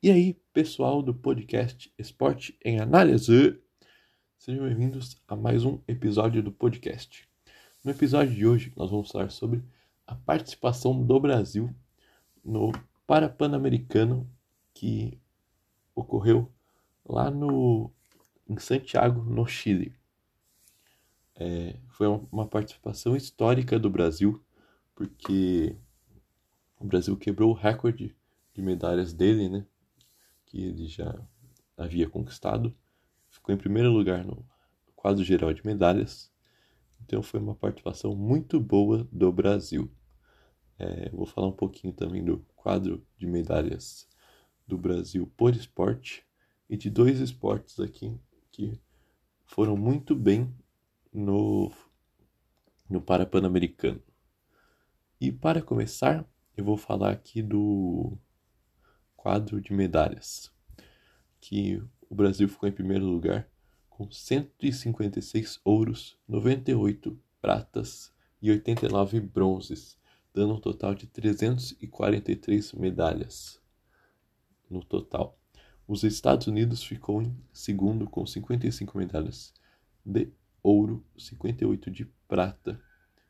E aí, pessoal do podcast Esporte em Análise, sejam bem-vindos a mais um episódio do podcast. No episódio de hoje, nós vamos falar sobre a participação do Brasil no Parapan-Americano que ocorreu lá no em Santiago, no Chile. É, foi uma participação histórica do Brasil, porque o Brasil quebrou o recorde de medalhas dele, né? Que ele já havia conquistado. Ficou em primeiro lugar no quadro geral de medalhas. Então foi uma participação muito boa do Brasil. É, vou falar um pouquinho também do quadro de medalhas do Brasil por esporte e de dois esportes aqui que foram muito bem no, no Parapan-Americano. E para começar, eu vou falar aqui do quadro de medalhas, que o Brasil ficou em primeiro lugar com 156 ouros, 98 pratas e 89 bronzes, dando um total de 343 medalhas no total. Os Estados Unidos ficou em segundo com 55 medalhas de ouro, 58 de prata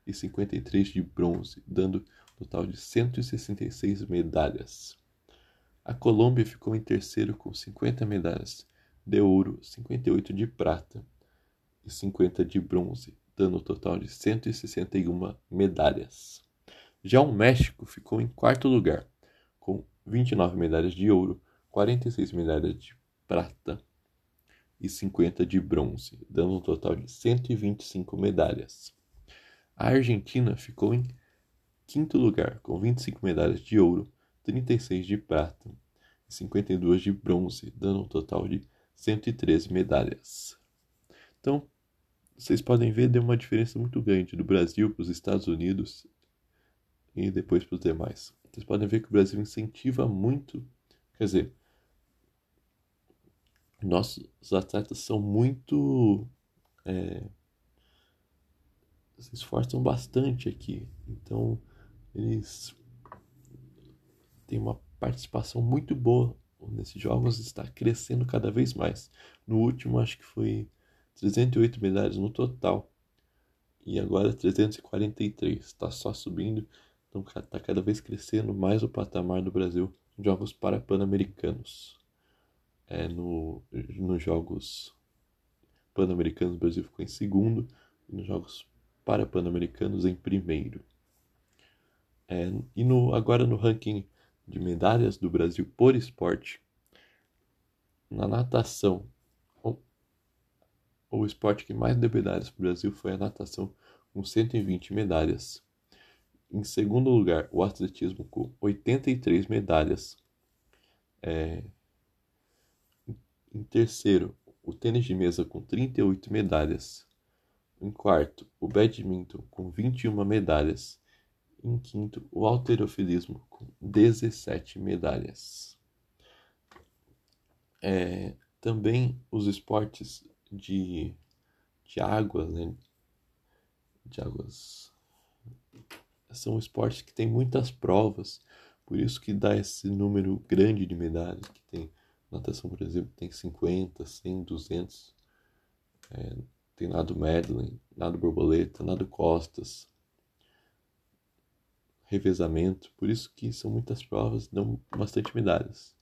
e 53 de bronze, dando um total de 166 medalhas. A Colômbia ficou em terceiro com 50 medalhas de ouro, 58 de prata e 50 de bronze, dando um total de 161 medalhas. Já o México ficou em quarto lugar, com 29 medalhas de ouro, 46 medalhas de prata e 50 de bronze, dando um total de 125 medalhas. A Argentina ficou em quinto lugar, com 25 medalhas de ouro, 36 de prata e 52 de bronze, dando um total de 113 medalhas. Então, vocês podem ver, deu uma diferença muito grande do Brasil para os Estados Unidos e depois para os demais. Vocês podem ver que o Brasil incentiva muito, quer dizer, nossos atletas são muito. É, se esforçam bastante aqui. Então, eles tem uma participação muito boa nesses jogos, está crescendo cada vez mais. No último, acho que foi 308 medalhas no total. E agora 343. Está só subindo. Então está cada vez crescendo mais o patamar do Brasil em jogos para pan-americanos. É, no, nos jogos pan-americanos, o Brasil ficou em segundo. E nos jogos para pan-americanos, em primeiro. É, e no, agora no ranking de medalhas do Brasil por esporte. Na natação, o, esporte que mais deu medalhas para o Brasil foi a natação, com 120 medalhas. Em segundo lugar, o atletismo, com 83 medalhas. É... Em terceiro, o tênis de mesa, com 38 medalhas. Em quarto, o badminton, com 21 medalhas. Em quinto, o alterofilismo, com 17 medalhas. É, também os esportes de, de águas, né? De águas. São esportes que têm muitas provas, por isso que dá esse número grande de medalhas que tem. Natação, por exemplo, tem 50, 100, 200. É, tem nado medley, nado borboleta, nado costas, revezamento, por isso que são muitas provas, dão bastante medalhas.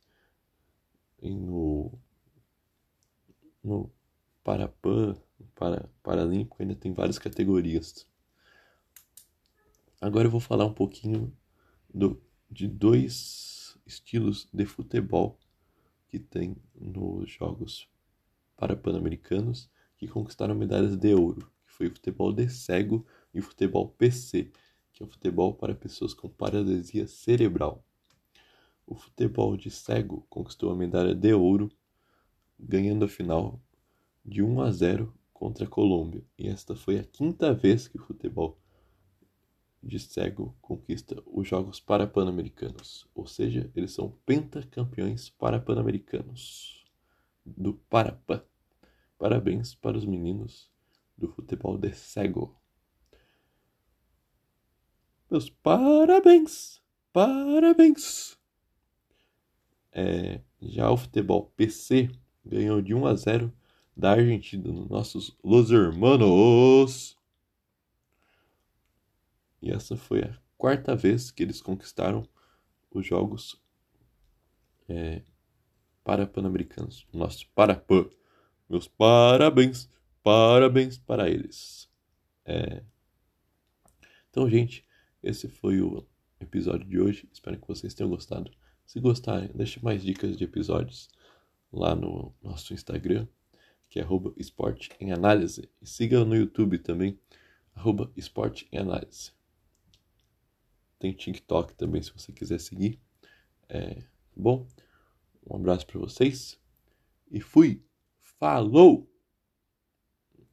E no, no Parapan, para, Paralímpico, ainda tem várias categorias. Agora eu vou falar um pouquinho do, de dois estilos de futebol que tem nos Jogos Parapan-Americanos que conquistaram medalhas de ouro, que foi o futebol de cego e o futebol PC, que é o futebol para pessoas com paralisia cerebral. O futebol de cego conquistou a medalha de ouro, ganhando a final de 1 a 0 contra a Colômbia. E esta foi a quinta vez que o futebol de cego conquista os Jogos Parapan-Americanos. Ou seja, eles são pentacampeões parapan-americanos do Parapan. Parabéns para os meninos do futebol de cego. Meus parabéns, parabéns. É, já o futebol PC ganhou de 1 a 0 da Argentina, nos nossos Los Hermanos. E essa foi a quarta vez que eles conquistaram os jogos é, para pan-americanos. Nosso Parapan. Meus parabéns, parabéns para eles. É... Então, gente, esse foi o episódio de hoje. Espero que vocês tenham gostado. Se gostarem, deixe mais dicas de episódios lá no nosso Instagram, que é arroba esporte em análise. E siga no YouTube também, arroba esporte em análise. Tem TikTok também, se você quiser seguir. É, bom, um abraço para vocês e fui! Falou!